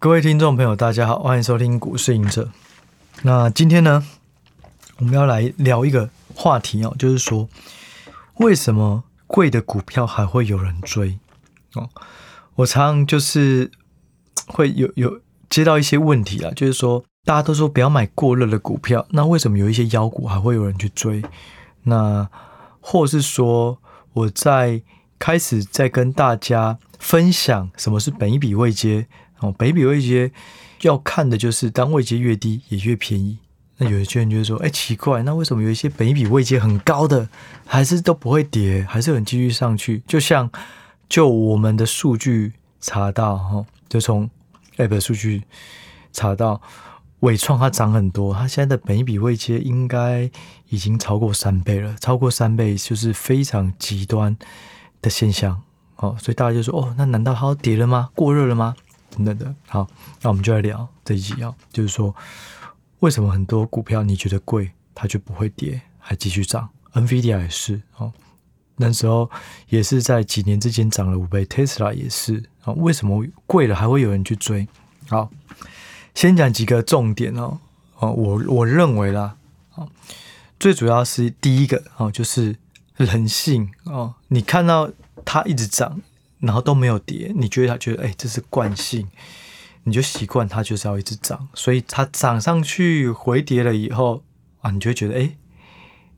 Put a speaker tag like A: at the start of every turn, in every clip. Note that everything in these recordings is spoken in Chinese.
A: 各位听众朋友，大家好，欢迎收听股市隐者。那今天呢，我们要来聊一个话题哦，就是说，为什么贵的股票还会有人追？哦，我常常就是 会有有接到一些问题啊，就是说，大家都说不要买过热的股票，那为什么有一些妖股还会有人去追？那或是说，我在开始在跟大家分享什么是本一笔未接。哦，北比位阶要看的就是当位阶越低也越便宜。那有些人就会说，哎，奇怪，那为什么有一些本益比位阶很高的还是都不会跌，还是很继续上去？就像就我们的数据查到，哈，就从 App 数据查到，伟创它涨很多，它现在的本益比位阶应该已经超过三倍了，超过三倍就是非常极端的现象。哦，所以大家就说，哦，那难道它要跌了吗？过热了吗？等等，好，那我们就来聊这一集啊，就是说，为什么很多股票你觉得贵，它就不会跌，还继续涨？NVIDIA 也是哦，那时候也是在几年之间涨了五倍，Tesla 也是啊，为什么贵了还会有人去追？好，先讲几个重点哦，哦，我我认为啦，哦，最主要是第一个哦，就是人性哦，你看到它一直涨。然后都没有跌，你觉得他觉得哎，这是惯性，你就习惯它就是要一直涨，所以它涨上去回跌了以后啊，你就会觉得哎，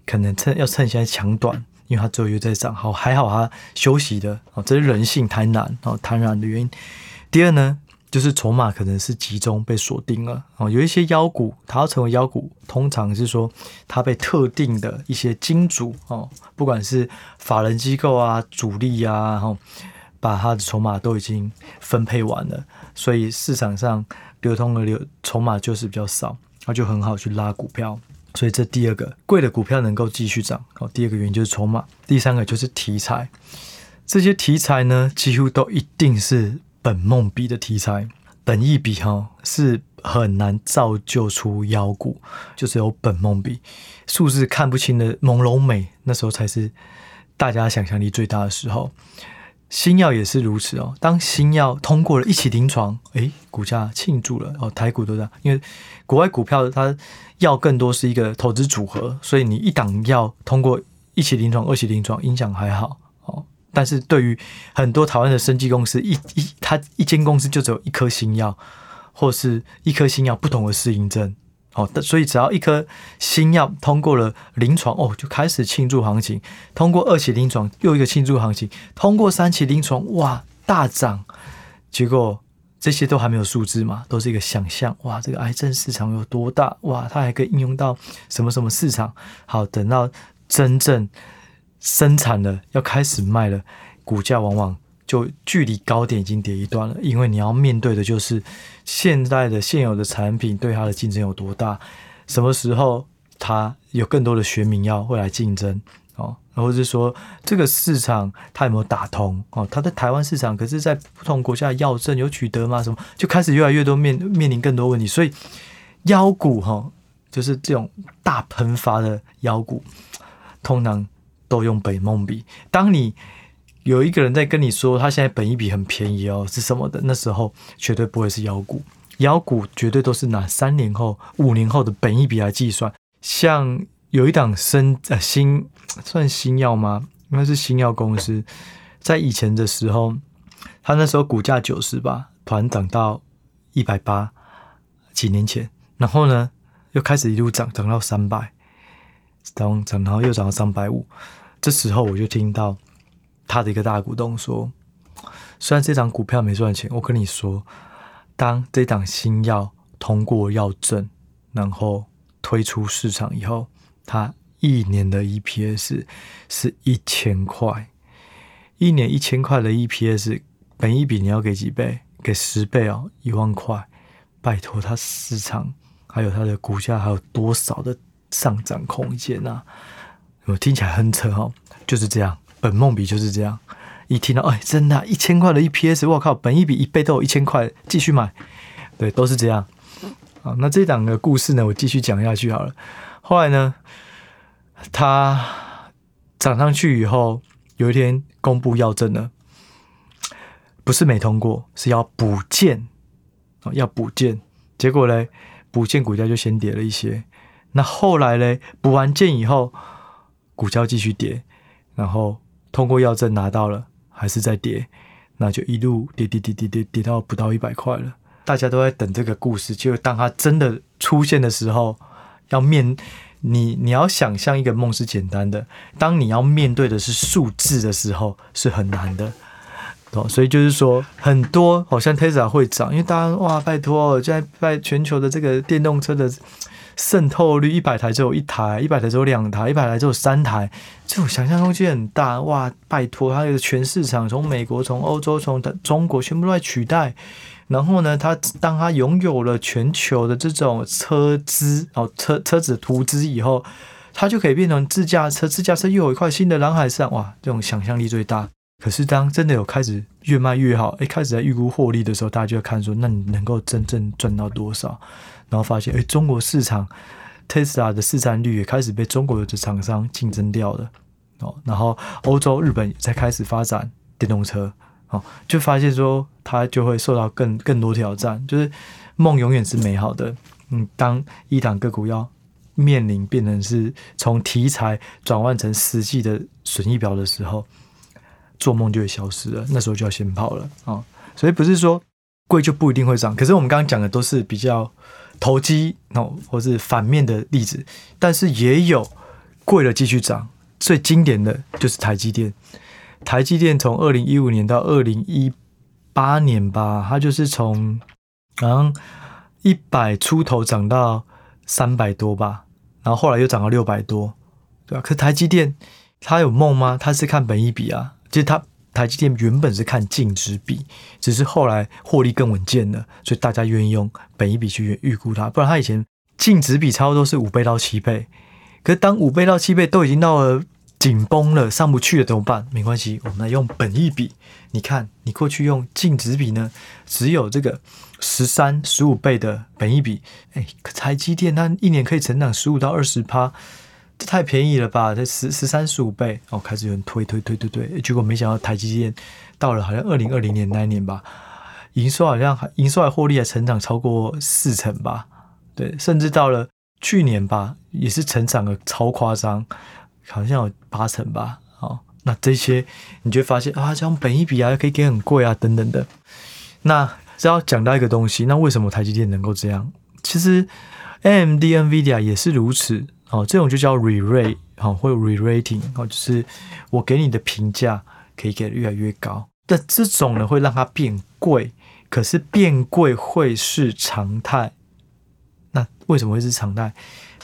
A: 可能趁要趁现在抢短，因为它最后又在涨，好还好它休息的哦，这是人性贪婪哦，贪婪的原因。第二呢，就是筹码可能是集中被锁定了哦，有一些妖股，它要成为妖股，通常是说它被特定的一些金主哦，不管是法人机构啊、主力啊，然后。把他的筹码都已经分配完了，所以市场上流通的流筹码就是比较少，他就很好去拉股票。所以这第二个贵的股票能够继续涨，哦，第二个原因就是筹码。第三个就是题材，这些题材呢几乎都一定是本梦比的题材，本意比哈是很难造就出妖股，就是有本梦比，数字看不清的朦胧美，那时候才是大家想象力最大的时候。新药也是如此哦。当新药通过了一期临床，诶，股价庆祝了哦。台股都这样，因为国外股票它药更多是一个投资组合，所以你一档药通过一期临床、二期临床，影响还好哦。但是对于很多台湾的生技公司，一一它一间公司就只有一颗新药，或是一颗新药不同的适应症。哦，所以只要一颗新药通过了临床，哦，就开始庆祝行情。通过二期临床，又一个庆祝行情。通过三期临床，哇，大涨。结果这些都还没有数字嘛，都是一个想象。哇，这个癌症市场有多大？哇，它还可以应用到什么什么市场？好，等到真正生产了，要开始卖了，股价往往。就距离高点已经跌一段了，因为你要面对的就是现在的现有的产品对它的竞争有多大，什么时候它有更多的学名药会来竞争哦，或者是说这个市场它有没有打通哦？它在台湾市场，可是在不同国家的药证有取得吗？什么就开始越来越多面面临更多问题，所以妖股哈，就是这种大喷发的妖股，通常都用北梦比。当你有一个人在跟你说，他现在本益比很便宜哦，是什么的？那时候绝对不会是妖股，妖股绝对都是拿三年后、五年后的本益比来计算。像有一档生 呃新算新药吗？应该是新药公司，在以前的时候，他那时候股价九十吧，突然涨到一百八，几年前，然后呢又开始一路涨，涨到三百，涨涨，然后又涨到三百五，这时候我就听到。他的一个大股东说：“虽然这档股票没赚钱，我跟你说，当这档新药通过药证，然后推出市场以后，它一年的 EPS 是一千块，一年一千块的 EPS，本益比你要给几倍？给十倍哦，一万块。拜托，它市场还有它的股价还有多少的上涨空间啊？我听起来很扯哦，就是这样。”本梦比就是这样，一听到哎，真的、一千块的 EPS，我靠，本一比一倍都有一千块，继续买，对，都是这样。好，那这档的故事呢，我继续讲下去好了。后来呢，它涨上去以后，有一天公布要证了，不是没通过，是要补件，要补件，结果嘞，补件股价就先跌了一些。那后来嘞，补完件以后，股价继续跌，然后通过药证拿到了，还是在跌，那就一路跌跌跌跌跌跌到不到一百块了。大家都在等这个故事，就当它真的出现的时候，要面你你要想象一个梦是简单的，当你要面对的是数字的时候，是很难的。哦，所以就是说，很多好像 Tesla 会涨，因为大家哇，拜托，现在在全球的这个电动车的渗透率，一百台只有一台，一百台只有两台，一百台只有三台，这种想象空间很大哇！拜托，它的全市场从美国、从欧洲、从中国全部都在取代。然后呢，它当它拥有了全球的这种车资哦，车车子图资以后，它就可以变成自驾车，自驾车又有一块新的蓝海上哇！这种想象力最大。可是，当真的有开始越卖越好，一，开始在预估获利的时候，大家就要看说，那你能够真正赚到多少？然后发现，诶，中国市场 Tesla 的市占率也开始被中国的厂商竞争掉了。哦，然后欧洲、日本才开始发展电动车，哦，就发现说，它就会受到更更多挑战。就是梦永远是美好的，嗯，当一档个股要面临变成是从题材转换成实际的损益表的时候。做梦就会消失了，那时候就要先跑了啊、所以不是说贵就不一定会涨，可是我们刚刚讲的都是比较投机哦，或是反面的例子，但是也有贵了继续涨。最经典的就是台积电，台积电从二零一五年到二零一八年吧，它就是从好像一百出头涨到三百多吧，然后后来又涨到六百多，对吧？可台积电它有梦吗？它是看本益比啊。其实它台积电原本是看净值比，只是后来获利更稳健了，所以大家愿意用本益比去预估它。不然它以前净值比差不多是五倍到七倍，可是当五倍到七倍都已经到了紧绷了，上不去了怎么办？没关系，我们来用本益比。你看，你过去用净值比呢，只有这个十三、十五倍的本益比，哎，可台积电它一年可以成长十五到二十趴。这太便宜了吧？这十十三十五倍哦，开始有人推推推推推，结果没想到台积电到了好像二零二零年那一年吧，营收好像还营收还获利还成长超过四成吧？对，甚至到了去年吧，也是成长的超夸张，好像有八成吧？哦，那这些你就发现啊，这样本一比啊可以给很贵啊等等的。那只要讲到一个东西，那为什么台积电能够这样？其实 AMD、NVIDIA 也是如此。哦，这种就叫 re-rate，好，会有 re-rating，哦，就是我给你的评价可以给的越来越高。但这种呢，会让它变贵，可是变贵会是常态。那为什么会是常态？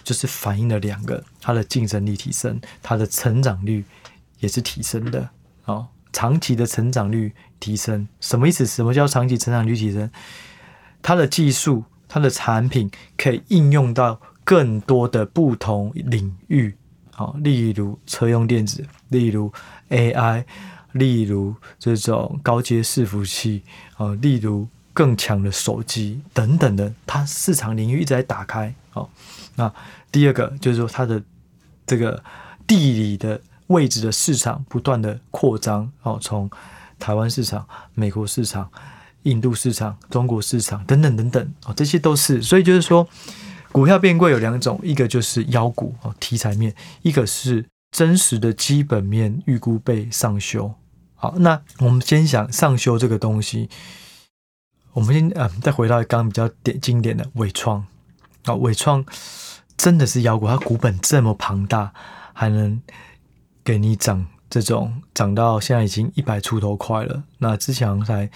A: 就是反映了两个，它的竞争力提升，它的成长率也是提升的。哦，长期的成长率提升，什么意思？什么叫长期成长率提升？它的技术，它的产品可以应用到。更多的不同领域，好，例如车用电子，例如 AI，例如这种高阶伺服器，啊，例如更强的手机等等的，它市场领域一直在打开。好，那第二个就是说它的这个地理的位置的市场不断的扩张，哦，从台湾市场、美国市场、印度市场、中国市场等等等等，哦，这些都是，所以就是说。股票变贵有两种，一个就是妖股哦，题材面；一个是真实的基本面预估被上修。好，那我们先想上修这个东西，我们先嗯，再回到刚刚比较典经典的纬创啊，纬创真的是妖股，它股本这么庞大，还能给你涨这种涨到现在已经一百出头块了。那之前才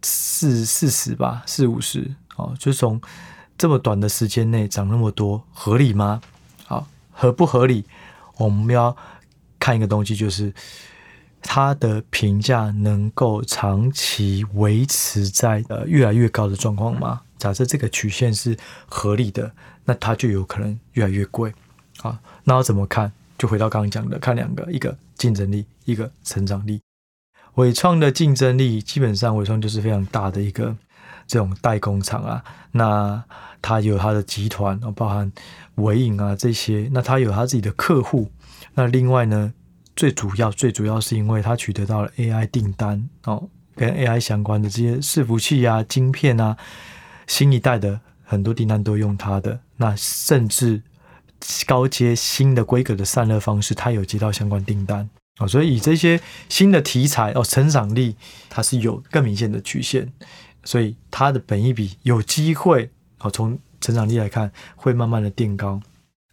A: 四四十吧，四五十哦，就从。这么短的时间内涨那么多，合理吗？好，合不合理？我们要看一个东西，就是它的评价能够长期维持在呃越来越高的状况吗？假设这个曲线是合理的，那它就有可能越来越贵。好，那要怎么看？就回到刚刚讲的，看两个，一个竞争力，一个成长力。伟创的竞争力，基本上伟创就是非常大的一个。这种代工厂啊，那他有他的集团，包含纬颖啊这些，那他有他自己的客户。那另外呢，最主要最主要是因为他取得到了 AI 订单哦，跟 AI 相关的这些伺服器啊、晶片啊，新一代的很多订单都用它的，那甚至高阶新的规格的散热方式，它有接到相关订单。啊，所以以这些新的题材哦，成长力它是有更明显的曲线，所以它的本益比有机会哦，从成长力来看会慢慢的垫高，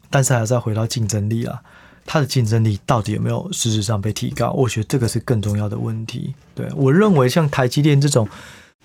A: 但是还是要回到竞争力啊。它的竞争力到底有没有实质上被提高？我觉得这个是更重要的问题。对，我认为像台积电这种，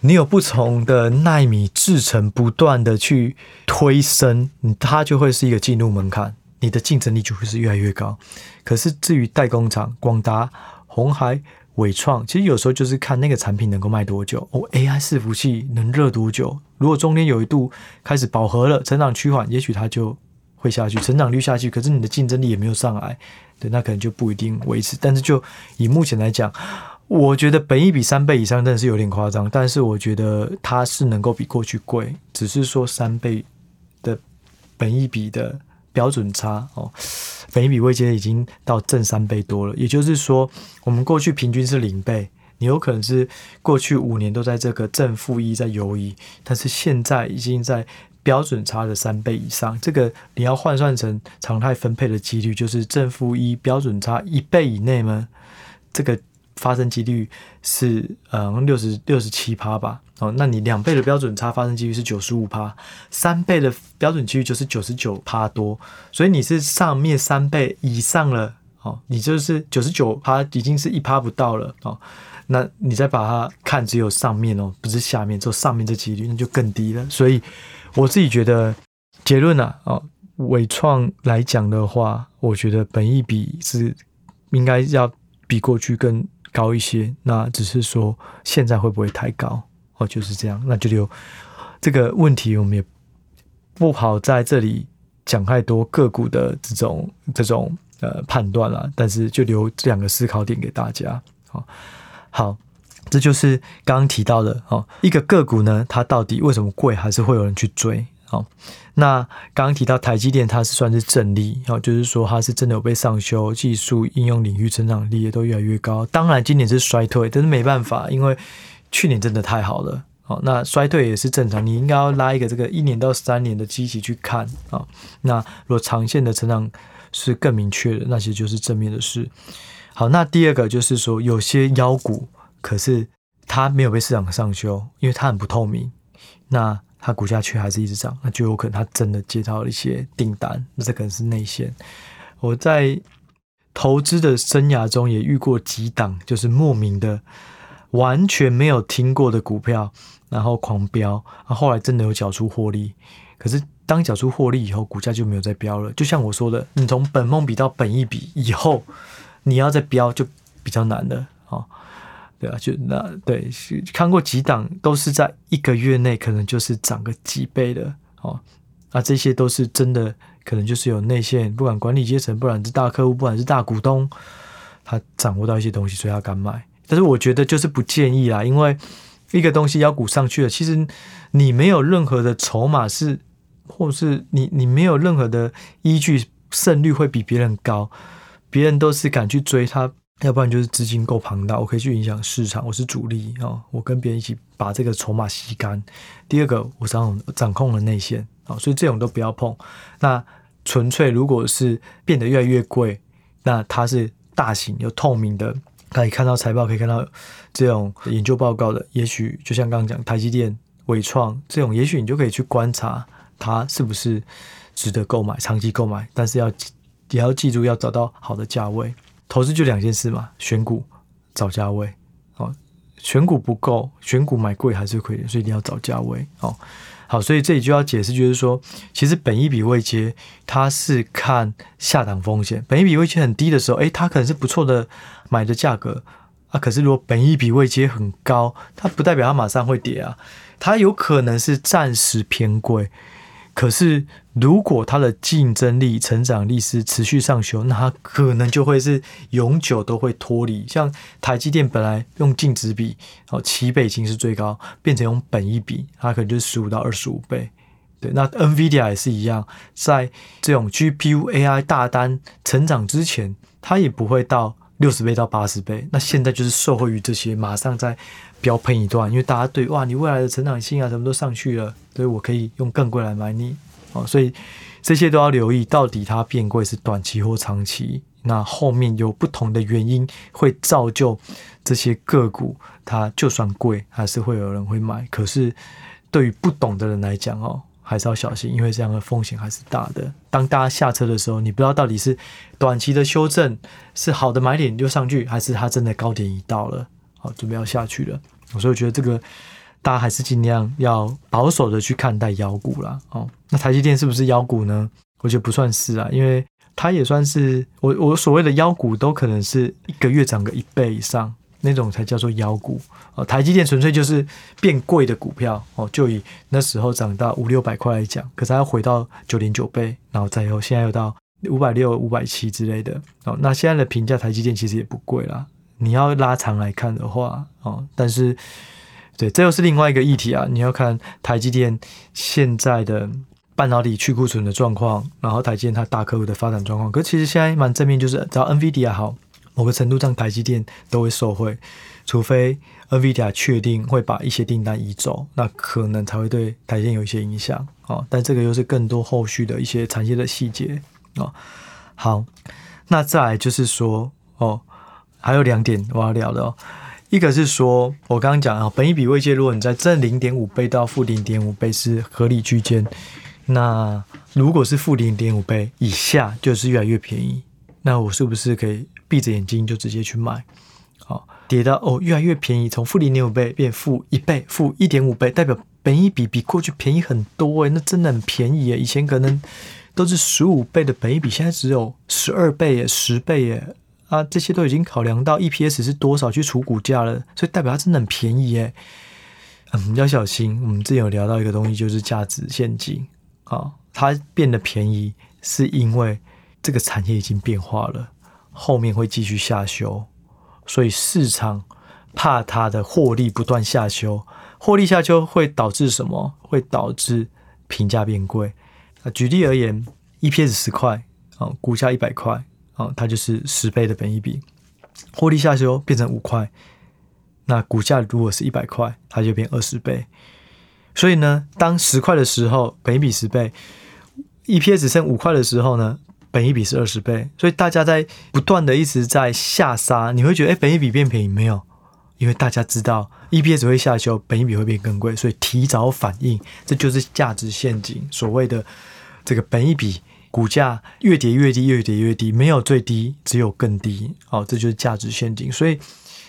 A: 你有不同的纳米制程不断的去推升，它就会是一个进入门槛，你的竞争力就会是越来越高。可是至于代工厂，广达、鸿海、伟创，其实有时候就是看那个产品能够卖多久哦，AI 伺服器能热多久？如果中间有一度开始饱和了，成长趋缓，也许它就。会下去，成长率下去，可是你的竞争力也没有上来，对，那可能就不一定维持。但是就以目前来讲，我觉得本一比三倍以上真的是有点夸张，但是我觉得它是能够比过去贵，只是说三倍的本一比的标准差哦，本益比位阶已经到正三倍多了，也就是说，我们过去平均是零倍，你有可能是过去五年都在这个正负一在游移，但是现在已经在。标准差的三倍以上，这个你要换算成常态分配的几率，就是正负一标准差一倍以内吗，这个发生几率是嗯六十六十七趴吧。哦，那你两倍的标准差发生几率是九十五趴，三倍的标准几率就是九十九趴多。所以你是上面三倍以上了，哦，你就是九十九趴已经是一趴不到了哦。那你再把它看只有上面哦，不是下面，只有上面这几率，那就更低了。所以。我自己觉得结论啊，哦，纬创来讲的话，我觉得本益比是应该要比过去更高一些。那只是说现在会不会太高？哦，就是这样。那就留这个问题，我们也不好在这里讲太多个股的这种这种呃判断了。但是就留这两个思考点给大家。好，好。这就是刚刚提到的哦，一个个股呢，它到底为什么贵，还是会有人去追？好，那刚刚提到台积电，它是算是正例好，就是说它是真的有被上修，技术应用领域成长力也都越来越高。当然今年是衰退，但是没办法，因为去年真的太好了好。那衰退也是正常，你应该要拉一个这个一年到三年的基期去看啊。那如果长线的成长是更明确的，那其实就是正面的事。好，那第二个就是说有些妖股。可是它没有被市场上修，因为它很不透明。那它股价却还是一直涨，那就有可能它真的接到了一些订单，那这可能是内线。我在投资的生涯中也遇过几档，就是莫名的完全没有听过的股票，然后狂飙，啊，后来真的有缴出获利。可是当缴出获利以后，股价就没有再飙了。就像我说的，你从本梦比到本一比以后，你要再飙就比较难了啊。对啊，就那对，看过几档都是在一个月内可能就是涨个几倍的哦，啊，这些都是真的，可能就是有内线，不管管理阶层，不管是大客户，不管是大股东，他掌握到一些东西，所以他敢买。但是我觉得就是不建议啦，因为一个东西妖股上去了，其实你没有任何的筹码是，或是你你没有任何的依据，胜率会比别人高，别人都是敢去追它。要不然就是资金够庞大，我可以去影响市场，我是主力啊，我跟别人一起把这个筹码吸干。第二个，我掌掌控了内线啊，所以这种都不要碰。那纯粹如果是变得越来越贵，那它是大型又透明的，可以看到财报，可以看到这种研究报告的，也许就像刚刚讲台积电、伟创这种，也许你就可以去观察它是不是值得购买、长期购买，但是要也要记住要找到好的价位。投资就两件事嘛，选股找价位，哦，选股不够，选股买贵还是亏，所以一定要找价位，哦，好，所以这里就要解释，就是说，其实本益比位阶它是看下档风险，本益比位阶很低的时候，诶，它可能是不错的买的价格。啊，可是如果本益比位阶很高，它不代表它马上会跌啊，它有可能是暂时偏贵。可是，如果它的竞争力、成长力是持续上修，那它可能就会是永久都会脱离。像台积电本来用净值比哦七倍已经是最高，变成用本益比，它可能就是十五到二十五倍。对，那 NVIDIA 也是一样，在这种 GPU AI 大单成长之前，它也不会到六十倍到八十倍。那现在就是受惠于这些，马上在飙喷一段，因为大家对哇，你未来的成长性啊什么都上去了，所以我可以用更贵来买你哦。所以这些都要留意，到底它变贵是短期或长期。那后面有不同的原因会造就这些个股，它就算贵，还是会有人会买。可是对于不懂的人来讲哦，还是要小心，因为这样的风险还是大的。当大家下车的时候，你不知道到底是短期的修正是好的买点就上去，还是它真的高点已到了，好准备要下去了。所以我觉得这个大家还是尽量要保守的去看待妖股啦。哦，那台积电是不是妖股呢？我觉得不算是啊，因为。它也算是我我所谓的妖股，都可能是一个月涨个一倍以上那种才叫做妖股哦。台积电纯粹就是变贵的股票哦，就以那时候涨到五六百块来讲，可是它要回到九点九倍，然后再后现在又到五百六、五百七之类的哦。那现在的评价，台积电其实也不贵啦。你要拉长来看的话哦，但是对，这又是另外一个议题啊。你要看台积电现在的。半导体去库存的状况，然后台积电它大客户的发展状况，可是其实现在蛮正面，就是只要 NVIDIA 好，某个程度上台积电都会受惠，除非 NVIDIA 确定会把一些订单移走，那可能才会对台积电有一些影响啊。但这个又是更多后续的一些产业的细节啊。好，那再来就是说哦，还有两点我要聊的哦，一个是说我刚刚讲啊，本益比位阶，如果你在正零点五倍到负零点五倍是合理区间。那如果是负零点五倍以下，就是越来越便宜。那我是不是可以闭着眼睛就直接去买？好，跌到哦越来越便宜，从负零点五倍变负一倍、负一点五倍，代表本益比比过去便宜很多诶，那真的很便宜诶，以前可能都是十五倍的本益比，现在只有十二倍诶，十倍诶。啊，这些都已经考量到 EPS 是多少去除股价了，所以代表它真的很便宜诶。嗯，要小心。我们之前有聊到一个东西，就是价值陷阱。啊，它变得便宜，是因为这个产业已经变化了，后面会继续下修，所以市场怕它的获利不断下修，获利下修会导致什么？会导致评价变贵。啊，举例而言，EPS 十块，啊，股价一百块，啊，它就是十倍的本益比，获利下修变成五块，那股价如果是一百块，它就变二十倍。所以呢，当十块的时候，本益比十倍；EPS 剩五块的时候呢，本益比是二十倍。所以大家在不断的一直在下杀，你会觉得，哎，本益比变便宜没有？因为大家知道 EPS 会下修，本益比会变更贵，所以提早反应，这就是价值陷阱。所谓的这个本益比，股价越跌越低，越跌越低，没有最低，只有更低。哦，这就是价值陷阱。所以。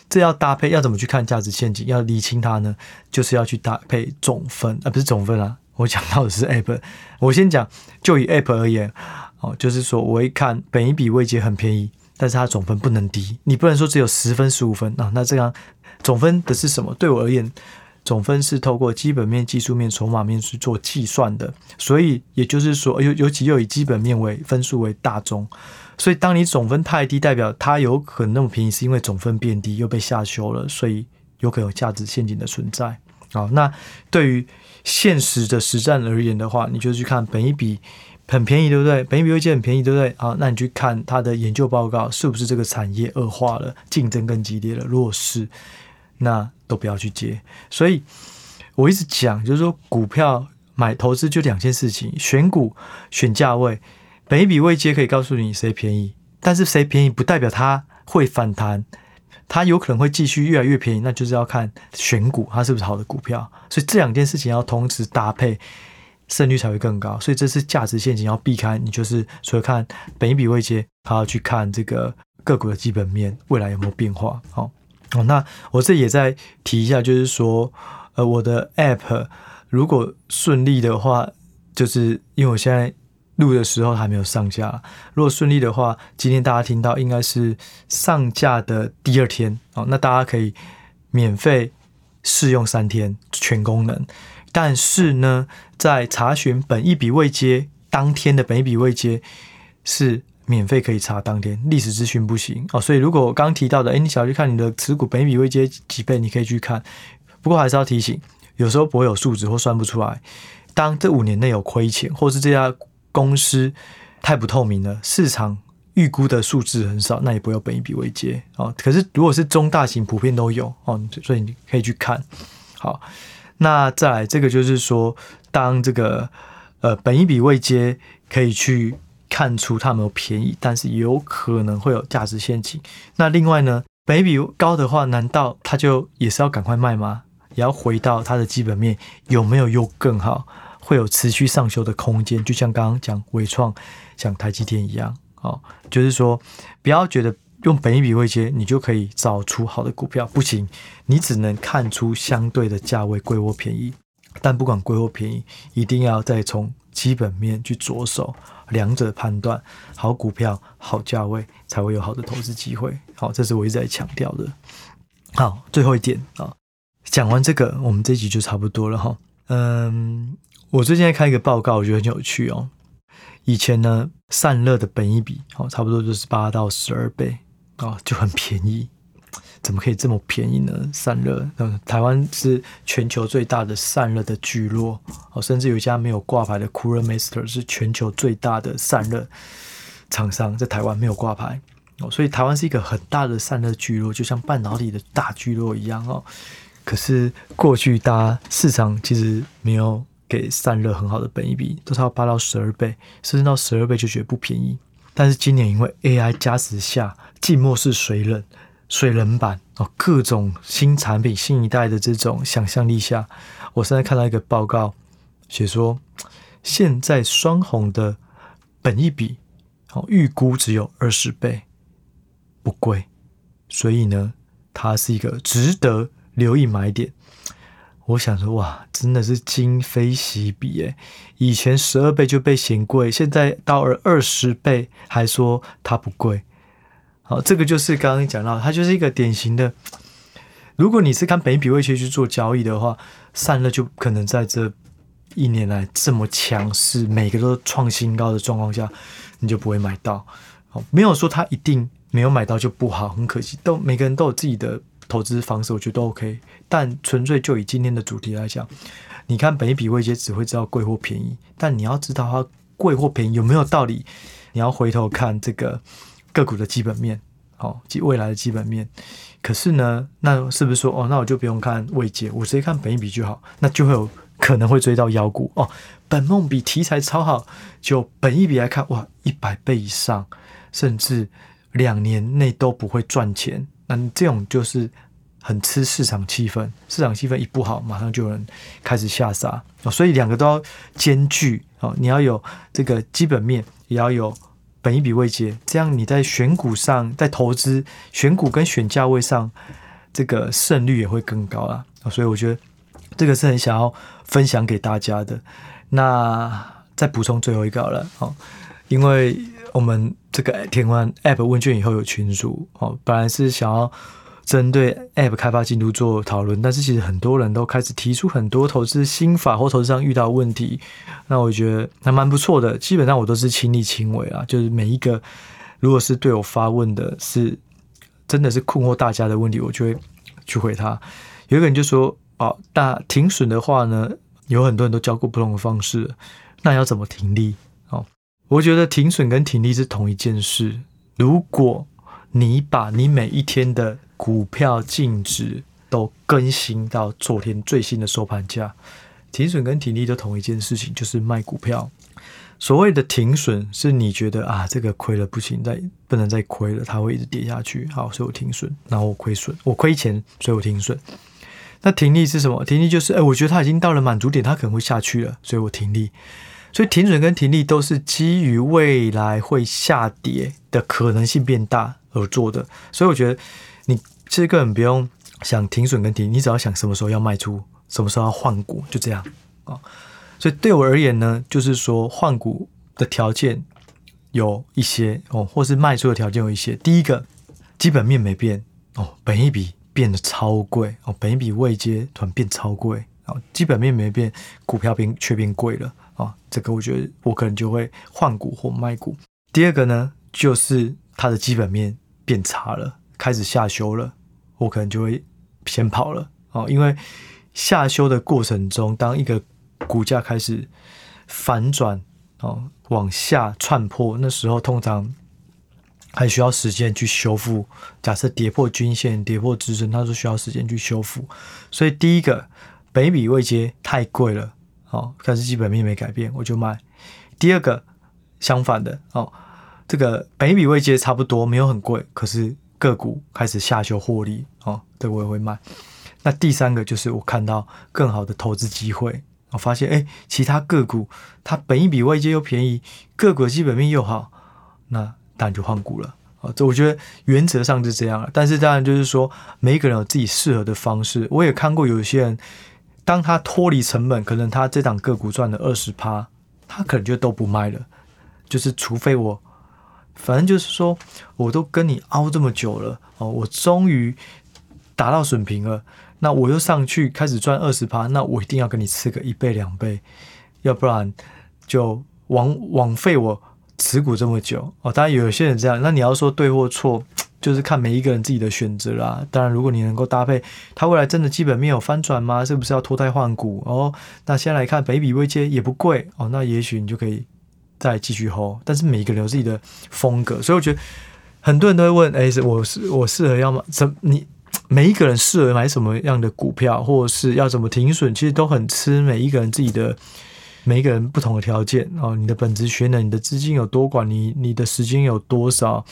A: 这要搭配，要怎么去看价值陷阱？要理清它呢？就是要去搭配总分，而、啊、不是总分啊。我讲到的是 App。我先讲，就以 App 而言，哦，就是说我一看本益比位阶很便宜，但是它总分不能低，你不能说只有十分、十五分啊。那这样总分的是什么？对我而言，总分是透过基本面、技术面、筹码面去做计算的。所以也就是说，尤尤其又以基本面为分数为大宗。所以，当你总分太低，代表它有可能那么便宜，是因为总分变低又被下修了，所以有可能有价值陷阱的存在。好，那对于现实的实战而言的话，你就去看本一笔很便宜，对不对？本益比位阶很便宜，对不对？好，那你去看它的研究报告，是不是这个产业恶化了，竞争更激烈了？如果是，那都不要去接。所以我一直讲，就是说股票买投资就两件事情：选股、选价位。每一笔未接可以告诉你谁便宜，但是谁便宜不代表它会反弹，它有可能会继续越来越便宜，那就是要看选股它是不是好的股票，所以这两件事情要同时搭配，胜率才会更高。所以这是价值陷阱要避开，你就是除了看本一笔未接，还要去看这个个股的基本面未来有没有变化。好，哦那我这也再提一下，就是说，呃，我的 App 如果顺利的话，就是因为我现在。录的时候还没有上架，如果顺利的话，今天大家听到应该是上架的第二天哦。那大家可以免费试用三天全功能，但是呢，在查询本一笔未接当天的本一笔未接是免费可以查当天，历史资讯不行哦。所以如果我刚提到的，哎，你想要去看你的持股本比未接几倍，你可以去看。不过还是要提醒，有时候不会有数值或算不出来。当这五年内有亏钱，或是这家公司太不透明了，市场预估的数字很少，那也不要本一笔未接哦。可是如果是中大型，普遍都有哦，所以你可以去看。好，那再来这个就是说，当这个呃本一笔未接可以去看出它有没有便宜，但是有可能会有价值陷阱。那另外呢，本益比高的话，难道它就也是要赶快卖吗？也要回到它的基本面有没有又更好，会有持续上修的空间？就像刚刚讲纬创、讲台积电一样。哦，就是说，不要觉得用本益比位阶，你就可以找出好的股票，不行，你只能看出相对的价位贵或便宜。但不管贵或便宜，一定要再从基本面去着手，两者判断好股票、好价位，才会有好的投资机会。好，这是我一直在强调的。好，最后一点啊，讲完这个，我们这集就差不多了哈。嗯，我最近在看一个报告，我觉得很有趣哦。以前呢，散热的本一比哦，差不多就是八到十二倍啊，就很便宜。怎么可以这么便宜呢？散热，嗯，台湾是全球最大的散热的聚落哦，甚至有一家没有挂牌的 Cooler Master 是全球最大的散热厂商，在台湾没有挂牌哦，所以台湾是一个很大的散热聚落，就像半导体的大聚落一样哦。可是过去大家市场其实没有。给散热很好的本益比，都是要八到十二倍，甚至到十二倍就觉得不便宜。但是今年因为 AI 加持下，浸没式水冷、水冷版哦，各种新产品、新一代的这种想象力下，我现在看到一个报告，写说现在双红的本益比哦，预估只有二十倍，不贵，所以呢，它是一个值得留意买点。我想说，哇，真的是今非昔比诶！以前十二倍就被嫌贵，现在到了二十倍还说它不贵。好，这个就是刚刚讲到，它就是一个典型的。如果你是看本益比位阶去做交易的话，散热就可能在这一年来这么强势，每个都创新高的状况下，你就不会买到。好，没有说它一定没有买到就不好，很可惜，都每个人都有自己的。投资方式我觉得都 OK，但纯粹就以今天的主题来讲，你看本益比位阶只会知道贵或便宜，但你要知道它贵或便宜有没有道理，你要回头看这个个股的基本面，哦，及未来的基本面。可是呢，那是不是说哦，那我就不用看未解，我直接看本益比就好？那就会有可能会追到妖股哦。本梦比题材超好，就本益比来看，哇，一百倍以上，甚至两年内都不会赚钱。那这种就是很吃市场气氛，市场气氛一不好，马上就有人开始下杀，所以两个都要兼具哦。你要有这个基本面，也要有本一笔未结，这样你在选股上，在投资选股跟选价位上，这个胜率也会更高啦。所以我觉得这个是很想要分享给大家的。那再补充最后一个好了，哦，因为。我们这个填完 App 问卷以后有群组哦，本来是想要针对 App 开发进度做讨论，但是其实很多人都开始提出很多投资心法或投资上遇到问题，那我觉得还蛮不错的。基本上我都是亲力亲为啊，就是每一个如果是对我发问的是真的是困惑大家的问题，我就会去回他。有一个人就说哦，那停损的话呢，有很多人都教过不同的方式，那要怎么停利？哦我觉得停损跟停利是同一件事。如果你把你每一天的股票净值都更新到昨天最新的收盘价，停损跟停利都同一件事情，就是卖股票。所谓的停损是你觉得啊，这个亏了不行，再不能再亏了，它会一直跌下去。好，所以我停损，然后我亏损，我亏钱，所以我停损。那停利是什么？停利就是，哎，我觉得它已经到了满足点，它可能会下去了，所以我停利。所以停损跟停利都是基于未来会下跌的可能性变大而做的，所以我觉得你其实根本不用想停损跟停，你只要想什么时候要卖出，什么时候要换股，就这样啊。所以对我而言呢，就是说换股的条件有一些哦，或是卖出的条件有一些。第一个，基本面没变哦，本一笔变得超贵哦，本一笔未接突然变超贵哦，基本面没变，股票变却变贵了。啊，这个我觉得我可能就会换股或卖股。第二个呢，就是它的基本面变差了，开始下修了，我可能就会先跑了。哦，因为下修的过程中，当一个股价开始反转，哦，往下窜破，那时候通常还需要时间去修复。假设跌破均线、跌破支撑，它是需要时间去修复。所以第一个，本益比位阶太贵了，哦，但是基本面没改变，我就卖。第二个，相反的，哦，这个本一比位接差不多，没有很贵，可是个股开始下修获利，哦，这我也会卖。那第三个就是我看到更好的投资机会，我发现，哎，其他个股它本一比未接又便宜，个股基本面又好，那。当然就换股了啊！这我觉得原则上是这样了，但是当然就是说，每一个人有自己适合的方式。我也看过有些人，当他脱离成本，可能他这档个股赚了二十趴，他可能就都不卖了。就是除非我，反正就是说，我都跟你熬这么久了哦，我终于达到水平了，那我又上去开始赚二十趴，那我一定要跟你吃个一倍两倍，要不然就枉枉费我。持股这么久哦，当然有些人这样。那你要说对或错，就是看每一个人自己的选择啦。当然，如果你能够搭配，它未来真的基本面有翻转吗？是不是要脱胎换骨哦？那先来看，北比位阶也不贵哦，那也许你就可以再继续 hold。但是每一个人有自己的风格，所以我觉得很多人都会问：哎，是我是我适合要么怎？你每一个人适合买什么样的股票，或者是要怎么停损？其实都很吃每一个人自己的。每一个人不同的条件哦，你的本职学能，你的资金有多广，你你的时间有多少，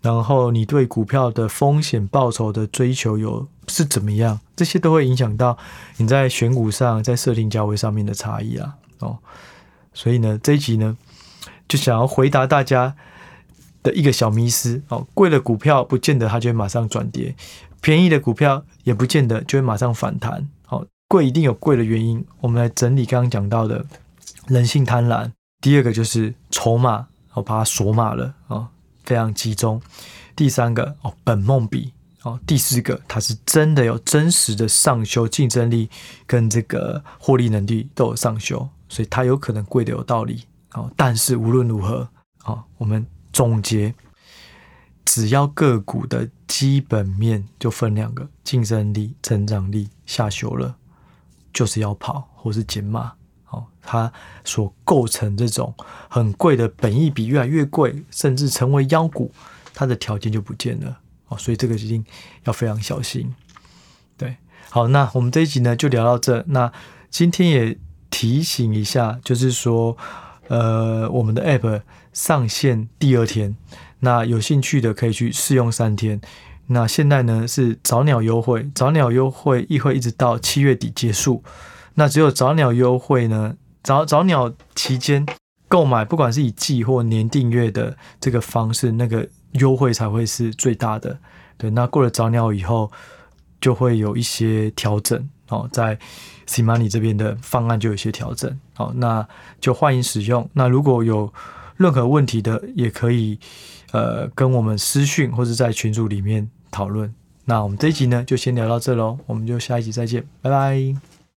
A: 然后你对股票的风险报酬的追求有是怎么样，这些都会影响到你在选股上，在设定价位上面的差异啊哦。所以呢，这一集呢，就想要回答大家的一个小迷思哦，贵的股票不见得它就会马上转跌，便宜的股票也不见得就会马上反弹。哦，贵一定有贵的原因，我们来整理刚刚讲到的。人性贪婪，第二个就是筹码，我把它锁码了啊，非常集中。第三个哦，本梦比哦，第四个它是真的有真实的上修，竞争力跟这个获利能力都有上修，所以它有可能贵的有道理哦。但是无论如何，我们总结，只要个股的基本面就分两个，竞争力、成长力下修了，就是要跑或是减码。它所构成这种很贵的本益比越来越贵，甚至成为妖股，它的条件就不见了哦，所以这个一定要非常小心。对，好，那我们这一集呢就聊到这。那今天也提醒一下，就是说，呃，我们的 App 上线第二天，那有兴趣的可以去试用三天。那现在呢是早鸟优惠，早鸟优惠一会一直到七月底结束。那只有早鸟优惠呢，早早鸟期间购买，不管是以季或年订阅的这个方式，那个优惠才会是最大的。对，那过了早鸟以后，就会有一些调整哦，在 CMoney 这边的方案就有些调整。好，那就欢迎使用。那如果有任何问题的，也可以呃跟我们私讯或者在群组里面讨论。那我们这一集呢，就先聊到这喽，我们就下一集再见，拜拜。